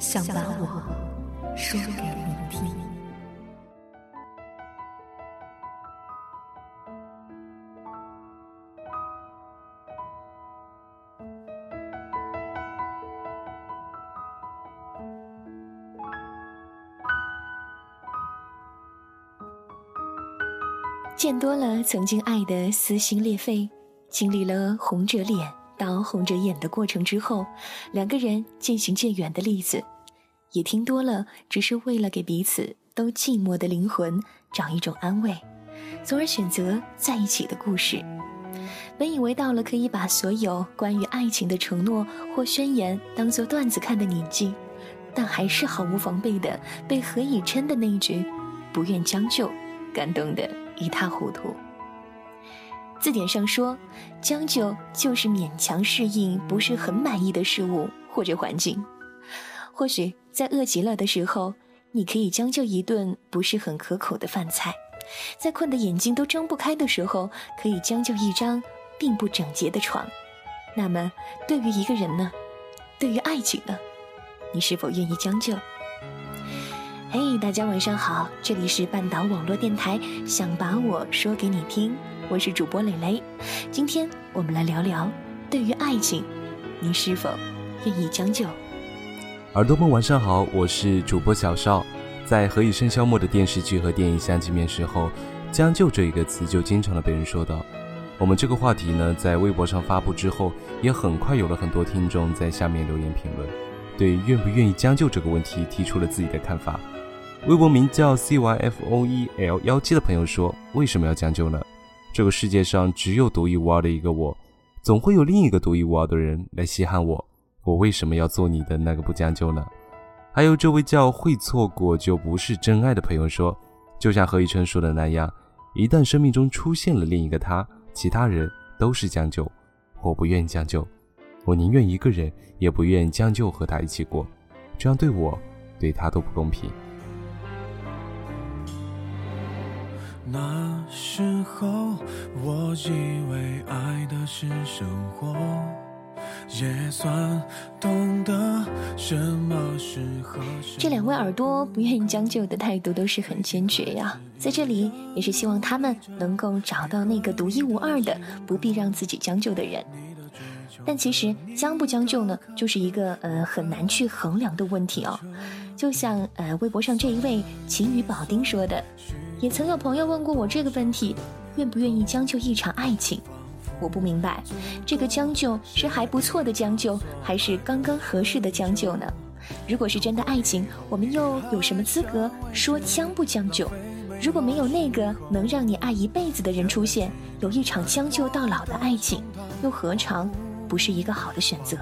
想把我说给你听。见多了曾经爱的撕心裂肺，经历了红着脸。到红着眼的过程之后，两个人渐行渐远的例子，也听多了，只是为了给彼此都寂寞的灵魂找一种安慰，从而选择在一起的故事。本以为到了可以把所有关于爱情的承诺或宣言当做段子看的年纪，但还是毫无防备的被何以琛的那一句“不愿将就”感动得一塌糊涂。字典上说，将就就是勉强适应不是很满意的事物或者环境。或许在饿极了的时候，你可以将就一顿不是很可口的饭菜；在困得眼睛都睁不开的时候，可以将就一张并不整洁的床。那么，对于一个人呢？对于爱情呢？你是否愿意将就？嘿，大家晚上好，这里是半岛网络电台，想把我说给你听。我是主播蕾蕾，今天我们来聊聊，对于爱情，你是否愿意将就？耳朵们晚上好，我是主播小邵。在《何以笙箫默》的电视剧和电影相见面时候，“将就”这一个词就经常的被人说到。我们这个话题呢，在微博上发布之后，也很快有了很多听众在下面留言评论，对愿不愿意将就这个问题提出了自己的看法。微博名叫 C Y F O E L 幺七的朋友说：“为什么要将就呢？”这个世界上只有独一无二的一个我，总会有另一个独一无二的人来稀罕我。我为什么要做你的那个不将就呢？还有这位叫会错过就不是真爱的朋友说，就像何以琛说的那样，一旦生命中出现了另一个他，其他人都是将就。我不愿将就，我宁愿一个人，也不愿将就和他一起过，这样对我，对他都不公平。那时候，我以为爱的是生活，也算懂得什么是合适。这两位耳朵不愿意将就的态度都是很坚决呀，在这里也是希望他们能够找到那个独一无二的、不必让自己将就的人。但其实将不将就呢，就是一个呃很难去衡量的问题哦。就像呃微博上这一位晴雨保丁说的。也曾有朋友问过我这个问题：愿不愿意将就一场爱情？我不明白，这个将就是还不错的将就，还是刚刚合适的将就呢？如果是真的爱情，我们又有什么资格说将不将就？如果没有那个能让你爱一辈子的人出现，有一场将就到老的爱情，又何尝不是一个好的选择？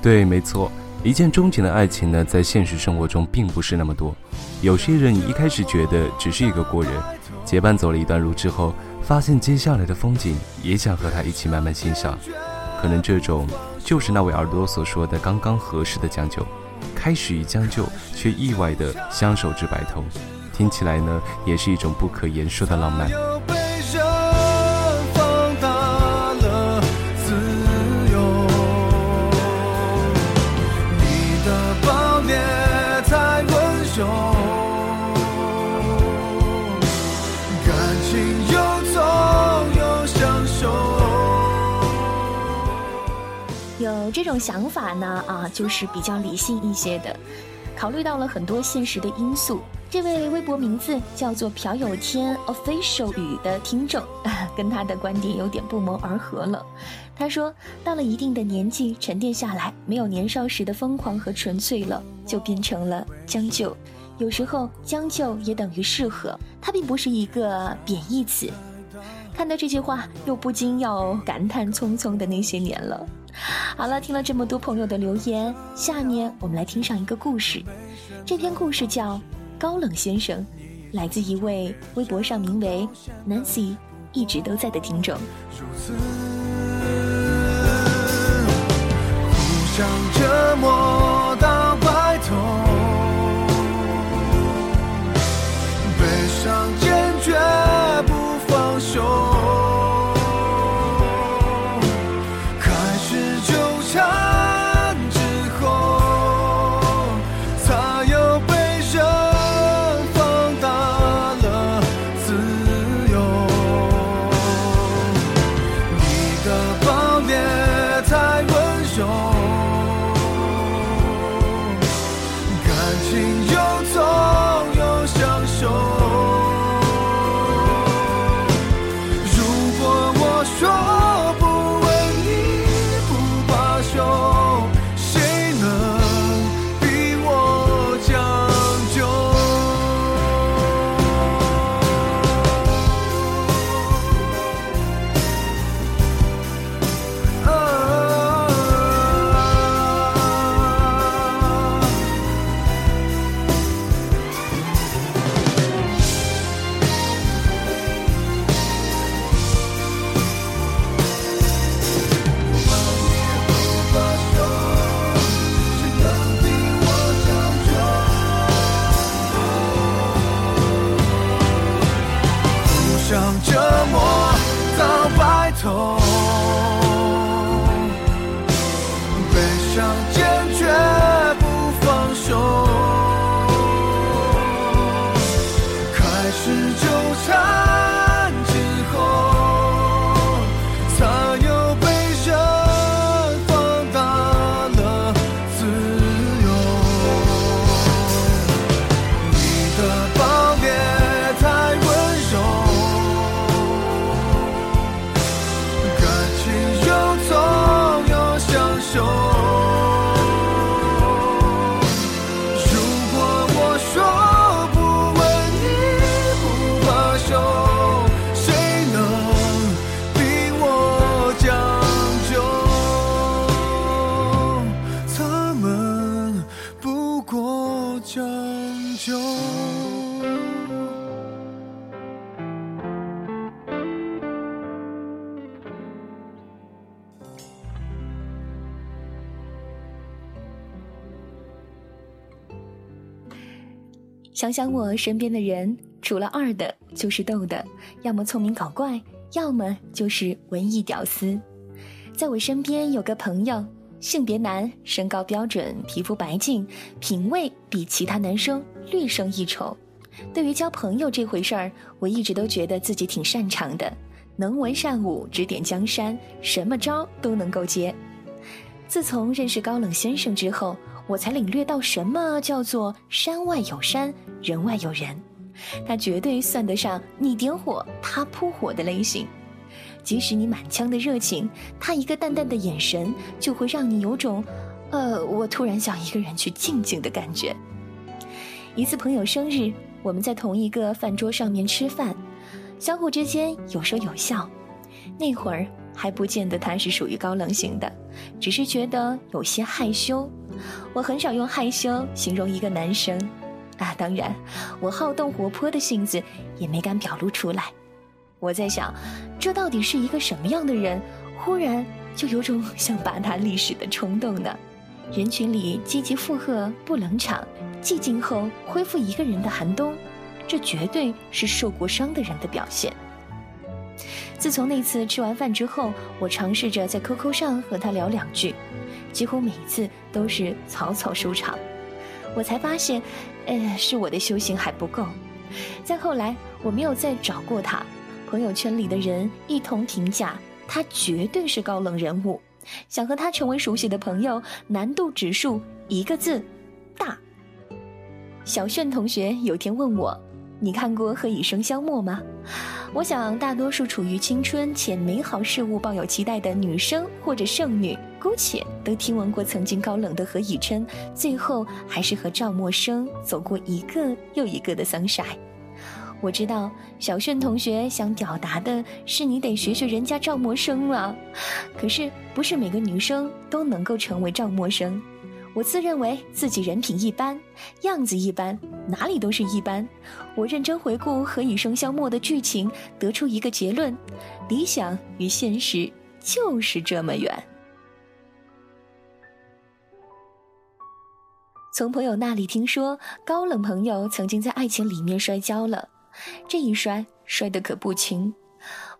对，没错。一见钟情的爱情呢，在现实生活中并不是那么多。有些人一开始觉得只是一个过人，结伴走了一段路之后，发现接下来的风景也想和他一起慢慢欣赏。可能这种就是那位耳朵所说的刚刚合适的将就。开始于将就，却意外的相守至白头，听起来呢，也是一种不可言说的浪漫。这种想法呢啊，就是比较理性一些的。考虑到了很多现实的因素。这位微博名字叫做朴有天 official 语的听众，跟他的观点有点不谋而合了。他说，到了一定的年纪，沉淀下来，没有年少时的疯狂和纯粹了，就变成了将就。有时候将就也等于适合，它并不是一个贬义词。看到这句话，又不禁要感叹匆匆的那些年了。好了，听了这么多朋友的留言，下面我们来听上一个故事。这篇故事叫。高冷先生，来自一位微博上名为 Nancy 一直都在的听众。想想我身边的人，除了二的，就是逗的，要么聪明搞怪，要么就是文艺屌丝。在我身边有个朋友，性别男，身高标准，皮肤白净，品味比其他男生略胜一筹。对于交朋友这回事儿，我一直都觉得自己挺擅长的，能文善武，指点江山，什么招都能够接。自从认识高冷先生之后。我才领略到什么叫做山外有山，人外有人。他绝对算得上你点火，他扑火的类型。即使你满腔的热情，他一个淡淡的眼神就会让你有种，呃，我突然想一个人去静静的感觉。一次朋友生日，我们在同一个饭桌上面吃饭，相互之间有说有笑。那会儿还不见得他是属于高冷型的，只是觉得有些害羞。我很少用害羞形容一个男生，啊，当然，我好动活泼的性子也没敢表露出来。我在想，这到底是一个什么样的人？忽然就有种 想把他历史的冲动呢。人群里积极附和，不冷场，寂静后恢复一个人的寒冬，这绝对是受过伤的人的表现。自从那次吃完饭之后，我尝试着在 QQ 上和他聊两句。几乎每一次都是草草收场，我才发现，呃，是我的修行还不够。再后来，我没有再找过他，朋友圈里的人一同评价他绝对是高冷人物。想和他成为熟悉的朋友，难度指数一个字，大。小炫同学有天问我：“你看过《何以笙箫默》吗？”我想，大多数处于青春且美好事物抱有期待的女生或者剩女，姑且都听闻过曾经高冷的何以琛，最后还是和赵默笙走过一个又一个的桑晒。我知道小炫同学想表达的是你得学学人家赵默笙了，可是不是每个女生都能够成为赵默笙。我自认为自己人品一般，样子一般，哪里都是一般。我认真回顾《何以笙箫默》的剧情，得出一个结论：理想与现实就是这么远。从朋友那里听说，高冷朋友曾经在爱情里面摔跤了，这一摔摔得可不轻。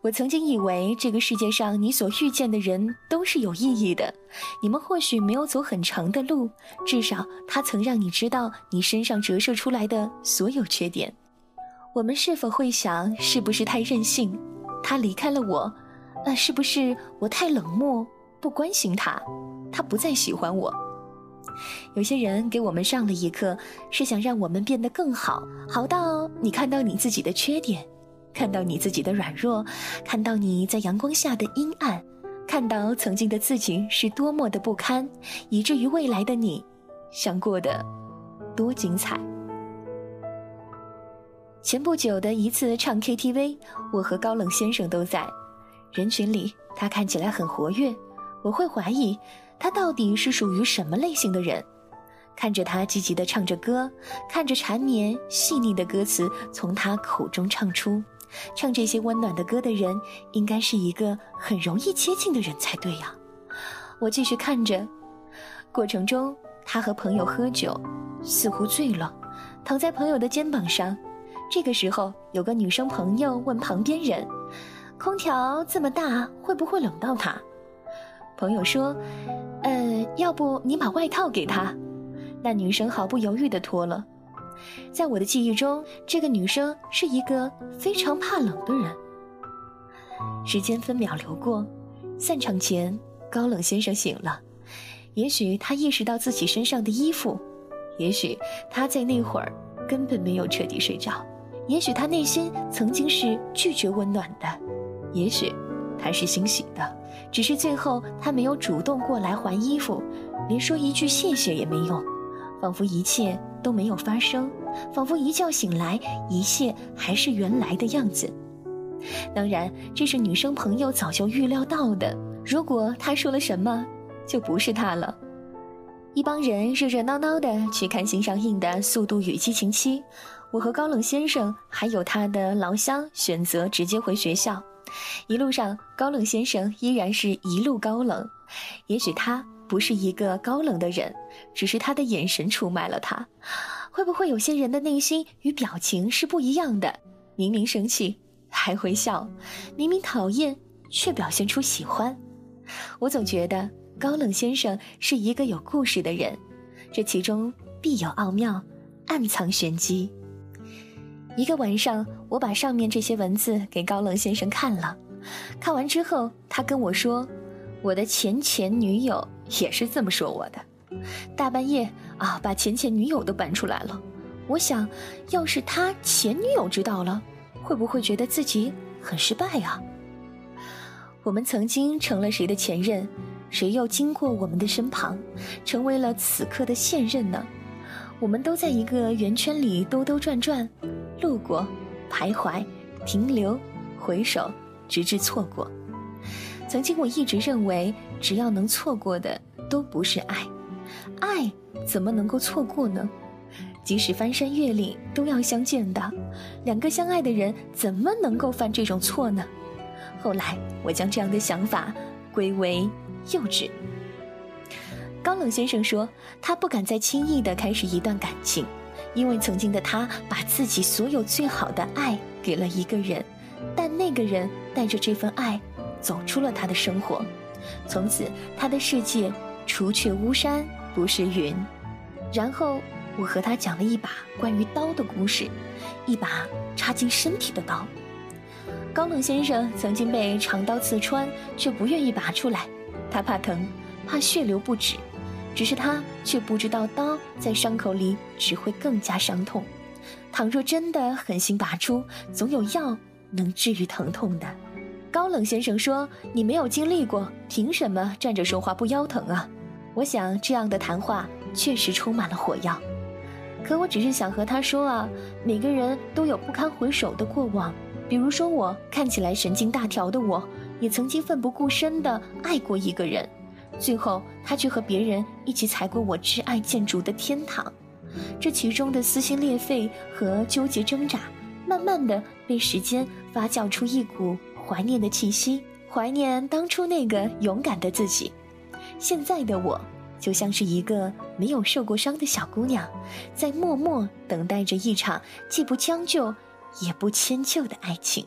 我曾经以为这个世界上你所遇见的人都是有意义的，你们或许没有走很长的路，至少他曾让你知道你身上折射出来的所有缺点。我们是否会想，是不是太任性？他离开了我，那是不是我太冷漠，不关心他？他不再喜欢我。有些人给我们上了一课，是想让我们变得更好，好到你看到你自己的缺点。看到你自己的软弱，看到你在阳光下的阴暗，看到曾经的自己是多么的不堪，以至于未来的你想过的多精彩。前不久的一次唱 KTV，我和高冷先生都在人群里，他看起来很活跃，我会怀疑他到底是属于什么类型的人。看着他积极地唱着歌，看着缠绵细腻的歌词从他口中唱出。唱这些温暖的歌的人，应该是一个很容易接近的人才对呀。我继续看着，过程中他和朋友喝酒，似乎醉了，躺在朋友的肩膀上。这个时候，有个女生朋友问旁边人：“空调这么大，会不会冷到他？”朋友说：“呃，要不你把外套给他。”那女生毫不犹豫地脱了。在我的记忆中，这个女生是一个非常怕冷的人。时间分秒流过，散场前，高冷先生醒了。也许他意识到自己身上的衣服，也许他在那会儿根本没有彻底睡着，也许他内心曾经是拒绝温暖的，也许他是欣喜的，只是最后他没有主动过来还衣服，连说一句谢谢也没用，仿佛一切。都没有发生，仿佛一觉醒来，一切还是原来的样子。当然，这是女生朋友早就预料到的。如果她说了什么，就不是她了。一帮人热热闹闹的去看新上映的《速度与激情七》，我和高冷先生还有他的老乡选择直接回学校。一路上，高冷先生依然是一路高冷。也许他。不是一个高冷的人，只是他的眼神出卖了他。会不会有些人的内心与表情是不一样的？明明生气还会笑，明明讨厌却表现出喜欢。我总觉得高冷先生是一个有故事的人，这其中必有奥妙，暗藏玄机。一个晚上，我把上面这些文字给高冷先生看了，看完之后，他跟我说：“我的前前女友。”也是这么说我的，大半夜啊，把前前女友都搬出来了。我想要是他前女友知道了，会不会觉得自己很失败啊？我们曾经成了谁的前任，谁又经过我们的身旁，成为了此刻的现任呢？我们都在一个圆圈里兜兜转转，路过，徘徊，停留，回首，直至错过。曾经我一直认为，只要能错过的都不是爱，爱怎么能够错过呢？即使翻山越岭都要相见的，两个相爱的人怎么能够犯这种错呢？后来我将这样的想法归为幼稚。高冷先生说，他不敢再轻易的开始一段感情，因为曾经的他把自己所有最好的爱给了一个人，但那个人带着这份爱。走出了他的生活，从此他的世界除却巫山不是云。然后我和他讲了一把关于刀的故事，一把插进身体的刀。高冷先生曾经被长刀刺穿，却不愿意拔出来，他怕疼，怕血流不止，只是他却不知道刀在伤口里只会更加伤痛。倘若真的狠心拔出，总有药能治愈疼痛的。高冷先生说：“你没有经历过，凭什么站着说话不腰疼啊？”我想这样的谈话确实充满了火药，可我只是想和他说啊，每个人都有不堪回首的过往，比如说我看起来神经大条的我，也曾经奋不顾身的爱过一个人，最后他却和别人一起踩过我挚爱建筑的天堂，这其中的撕心裂肺和纠结挣扎，慢慢的被时间发酵出一股怀念的气息，怀念当初那个勇敢的自己。现在的我，就像是一个没有受过伤的小姑娘，在默默等待着一场既不将就，也不迁就的爱情。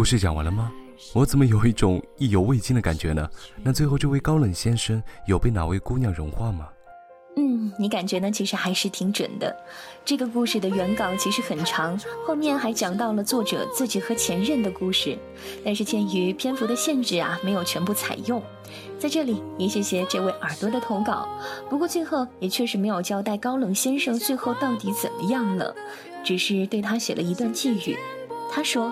故事讲完了吗？我怎么有一种意犹未尽的感觉呢？那最后这位高冷先生有被哪位姑娘融化吗？嗯，你感觉呢？其实还是挺准的。这个故事的原稿其实很长，后面还讲到了作者自己和前任的故事，但是鉴于篇幅的限制啊，没有全部采用。在这里也谢谢这位耳朵的投稿。不过最后也确实没有交代高冷先生最后到底怎么样了，只是对他写了一段寄语。他说。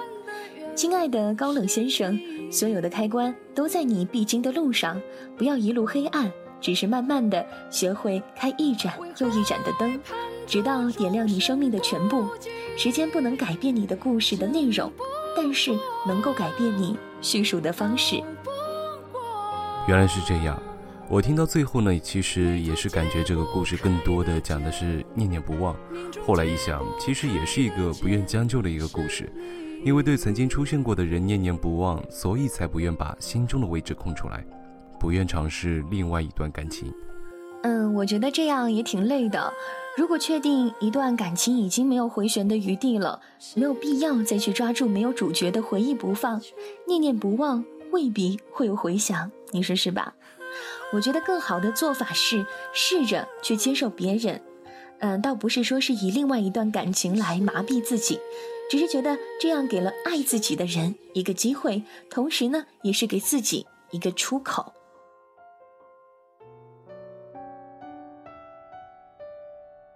亲爱的高冷先生，所有的开关都在你必经的路上，不要一路黑暗，只是慢慢的学会开一盏又一盏的灯，直到点亮你生命的全部。时间不能改变你的故事的内容，但是能够改变你叙述的方式。原来是这样，我听到最后呢，其实也是感觉这个故事更多的讲的是念念不忘。后来一想，其实也是一个不愿将就的一个故事。因为对曾经出现过的人念念不忘，所以才不愿把心中的位置空出来，不愿尝试另外一段感情。嗯，我觉得这样也挺累的。如果确定一段感情已经没有回旋的余地了，没有必要再去抓住没有主角的回忆不放，念念不忘未必会有回响，你说是吧？我觉得更好的做法是试着去接受别人。嗯，倒不是说是以另外一段感情来麻痹自己。只是觉得这样给了爱自己的人一个机会，同时呢，也是给自己一个出口。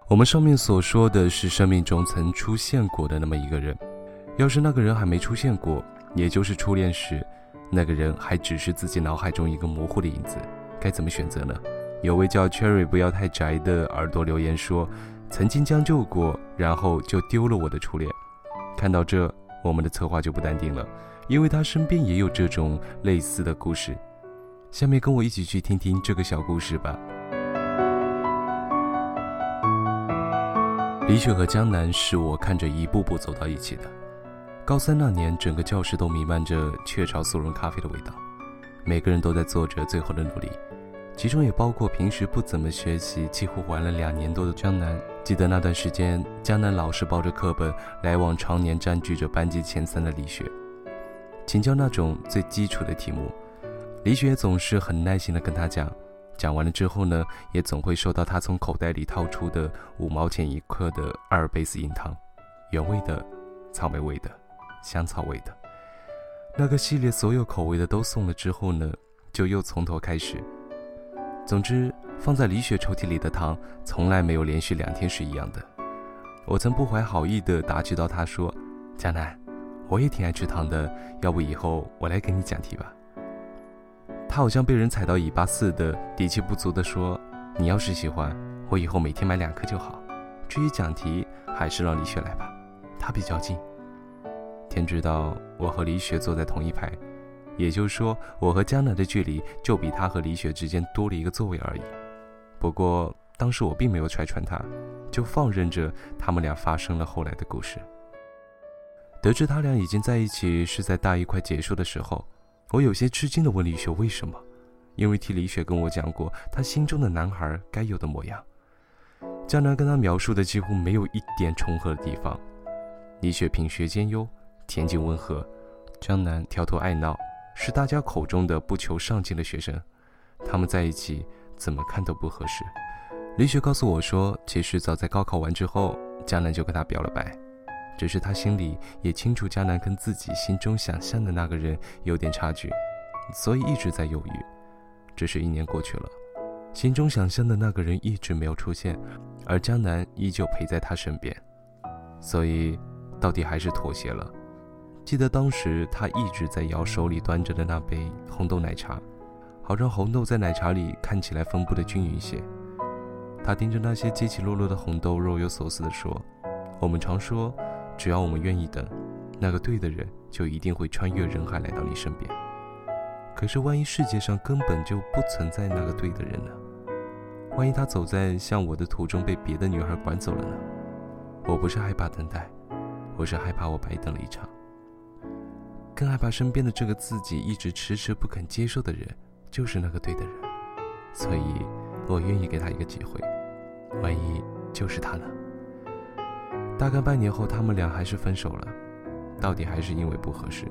我们上面所说的是生命中曾出现过的那么一个人，要是那个人还没出现过，也就是初恋时，那个人还只是自己脑海中一个模糊的影子，该怎么选择呢？有位叫 Cherry 不要太宅的耳朵留言说：“曾经将就过，然后就丢了我的初恋。”看到这，我们的策划就不淡定了，因为他身边也有这种类似的故事。下面跟我一起去听听这个小故事吧。李雪和江南是我看着一步步走到一起的。高三那年，整个教室都弥漫着雀巢速溶咖啡的味道，每个人都在做着最后的努力。其中也包括平时不怎么学习、几乎玩了两年多的江南。记得那段时间，江南老是抱着课本来往，常年占据着班级前三的李雪，请教那种最基础的题目。李雪总是很耐心地跟他讲，讲完了之后呢，也总会收到他从口袋里掏出的五毛钱一克的阿尔卑斯硬糖，原味的、草莓味的、香草味的，那个系列所有口味的都送了之后呢，就又从头开始。总之，放在李雪抽屉里的糖从来没有连续两天是一样的。我曾不怀好意地打趣到她说：“江南，我也挺爱吃糖的，要不以后我来给你讲题吧。他好像被人踩到尾巴似的，底气不足地说：“你要是喜欢，我以后每天买两颗就好。至于讲题，还是让李雪来吧，她比较近。”天知道我和李雪坐在同一排，也就是说，我和江南的距离就比他和李雪之间多了一个座位而已。不过当时我并没有拆穿他，就放任着他们俩发生了后来的故事。得知他俩已经在一起是在大一快结束的时候。我有些吃惊地问李雪为什么，因为替李雪跟我讲过她心中的男孩该有的模样。江南跟她描述的几乎没有一点重合的地方。李雪品学兼优，恬静温和；江南挑头爱闹，是大家口中的不求上进的学生。他们在一起怎么看都不合适。李雪告诉我说，其实早在高考完之后，江南就跟她表了白。只是他心里也清楚，江南跟自己心中想象的那个人有点差距，所以一直在犹豫。只是一年过去了，心中想象的那个人一直没有出现，而江南依旧陪在他身边，所以到底还是妥协了。记得当时他一直在摇手里端着的那杯红豆奶茶，好让红豆在奶茶里看起来分布的均匀些。他盯着那些起起落落的红豆，若有所思地说：“我们常说。”只要我们愿意等，那个对的人就一定会穿越人海来到你身边。可是，万一世界上根本就不存在那个对的人呢？万一他走在向我的途中被别的女孩拐走了呢？我不是害怕等待，我是害怕我白等了一场。更害怕身边的这个自己一直迟迟不肯接受的人就是那个对的人。所以，我愿意给他一个机会。万一就是他呢？大概半年后，他们俩还是分手了，到底还是因为不合适。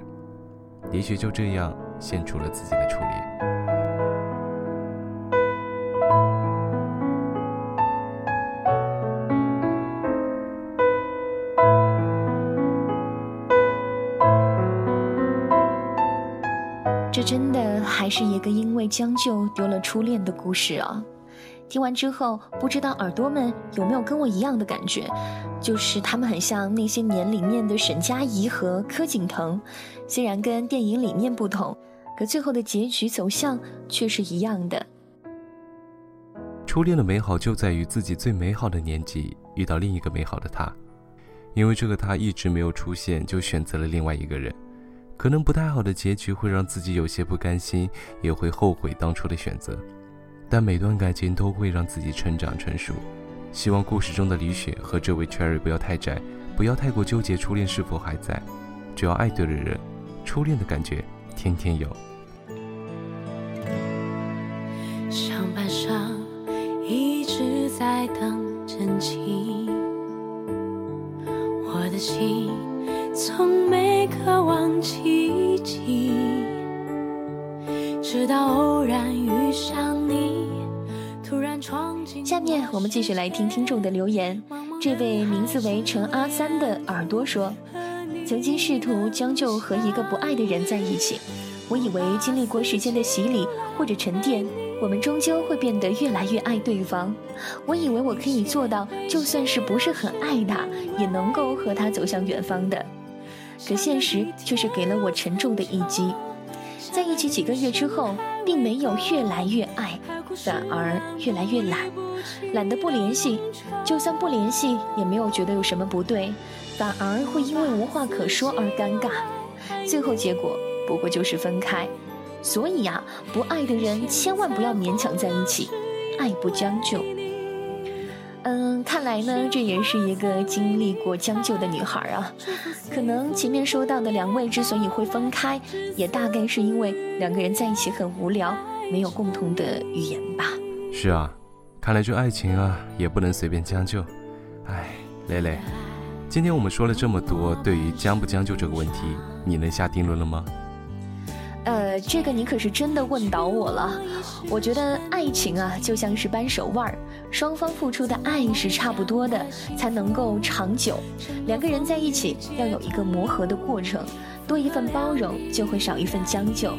也许就这样献出了自己的初恋。这真的还是一个因为将就丢了初恋的故事啊！听完之后，不知道耳朵们有没有跟我一样的感觉，就是他们很像那些年里面的沈佳宜和柯景腾，虽然跟电影里面不同，可最后的结局走向却是一样的。初恋的美好就在于自己最美好的年纪遇到另一个美好的他，因为这个他一直没有出现，就选择了另外一个人，可能不太好的结局会让自己有些不甘心，也会后悔当初的选择。但每段感情都会让自己成长成熟，希望故事中的李雪和这位 Cherry 不要太窄，不要太过纠结初恋是否还在，只要爱对了人，初恋的感觉天天有。上半生一直在等真情，我的心从没渴望奇迹，直到偶然遇上你。突然闯进下面我们继续来听听众的留言。这位名字为陈阿三的耳朵说：“曾经试图将就和一个不爱的人在一起，我以为经历过时间的洗礼或者沉淀，我们终究会变得越来越爱对方。我以为我可以做到，就算是不是很爱他，也能够和他走向远方的。可现实却是给了我沉重的一击。在一起几个月之后，并没有越来越爱。”反而越来越懒，懒得不联系，就算不联系，也没有觉得有什么不对，反而会因为无话可说而尴尬，最后结果不过就是分开。所以呀，不爱的人千万不要勉强在一起，爱不将就。嗯，看来呢，这也是一个经历过将就的女孩啊。可能前面说到的两位之所以会分开，也大概是因为两个人在一起很无聊。没有共同的语言吧？是啊，看来这爱情啊，也不能随便将就。哎，蕾蕾，今天我们说了这么多，对于将不将就这个问题，你能下定论了吗？呃，这个你可是真的问倒我了。我觉得爱情啊，就像是扳手腕儿，双方付出的爱是差不多的，才能够长久。两个人在一起要有一个磨合的过程，多一份包容，就会少一份将就。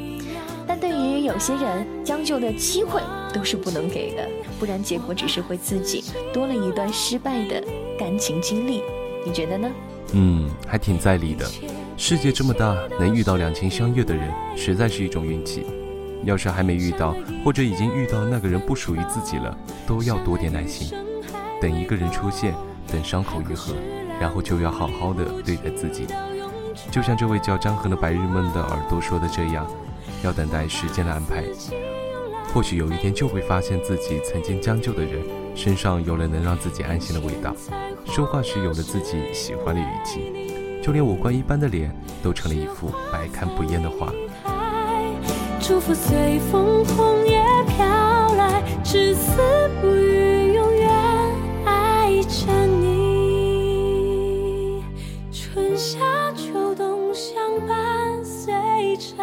但对于有些人，将就的机会都是不能给的，不然结果只是会自己多了一段失败的感情经历。你觉得呢？嗯，还挺在理的。世界这么大，能遇到两情相悦的人，实在是一种运气。要是还没遇到，或者已经遇到那个人不属于自己了，都要多点耐心，等一个人出现，等伤口愈合，然后就要好好的对待自己。就像这位叫张恒的白日梦的耳朵说的这样，要等待时间的安排。或许有一天就会发现自己曾经将就的人身上有了能让自己安心的味道，说话时有了自己喜欢的语气，就连五官一般的脸都成了一副百看不厌的画。祝福随风红叶飘来，至死不渝，永远爱着你。春夏秋冬相伴随着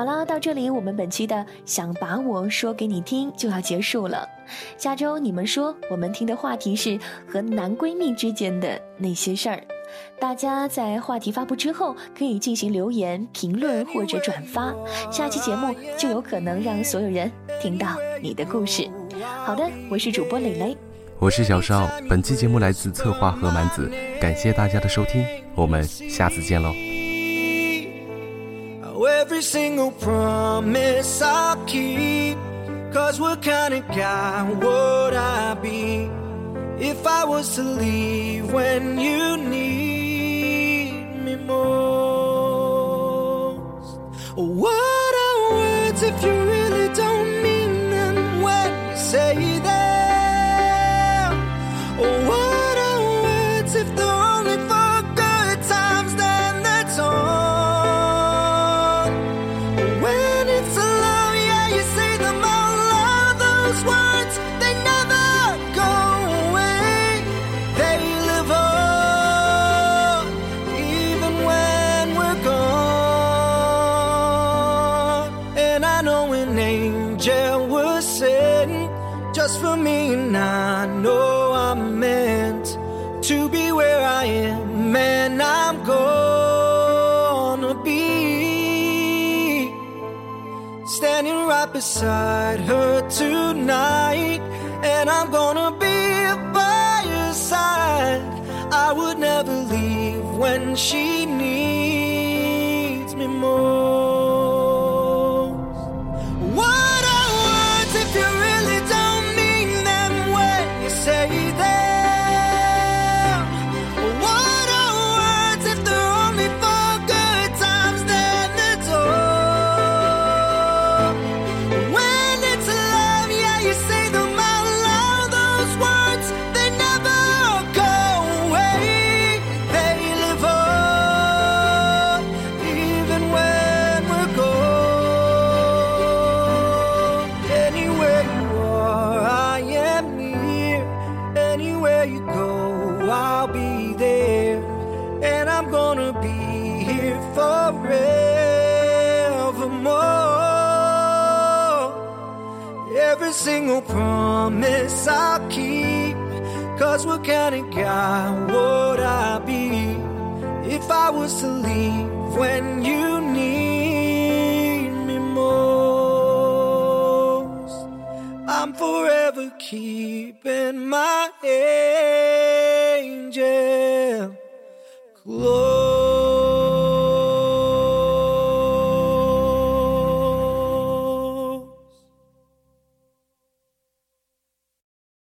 好了，到这里我们本期的想把我说给你听就要结束了。下周你们说我们听的话题是和男闺蜜之间的那些事儿，大家在话题发布之后可以进行留言、评论或者转发，下期节目就有可能让所有人听到你的故事。好的，我是主播蕾蕾，我是小邵。本期节目来自策划何蛮子，感谢大家的收听，我们下次见喽。Every single promise I'll keep. Cause what kind of guy would I be if I was to leave when you need me most? What are words if you really don't mean them when you say was sent just for me, and I know I'm meant to be where I am, and I'm gonna be standing right beside her tonight, and I'm gonna be by her side. I would never leave when she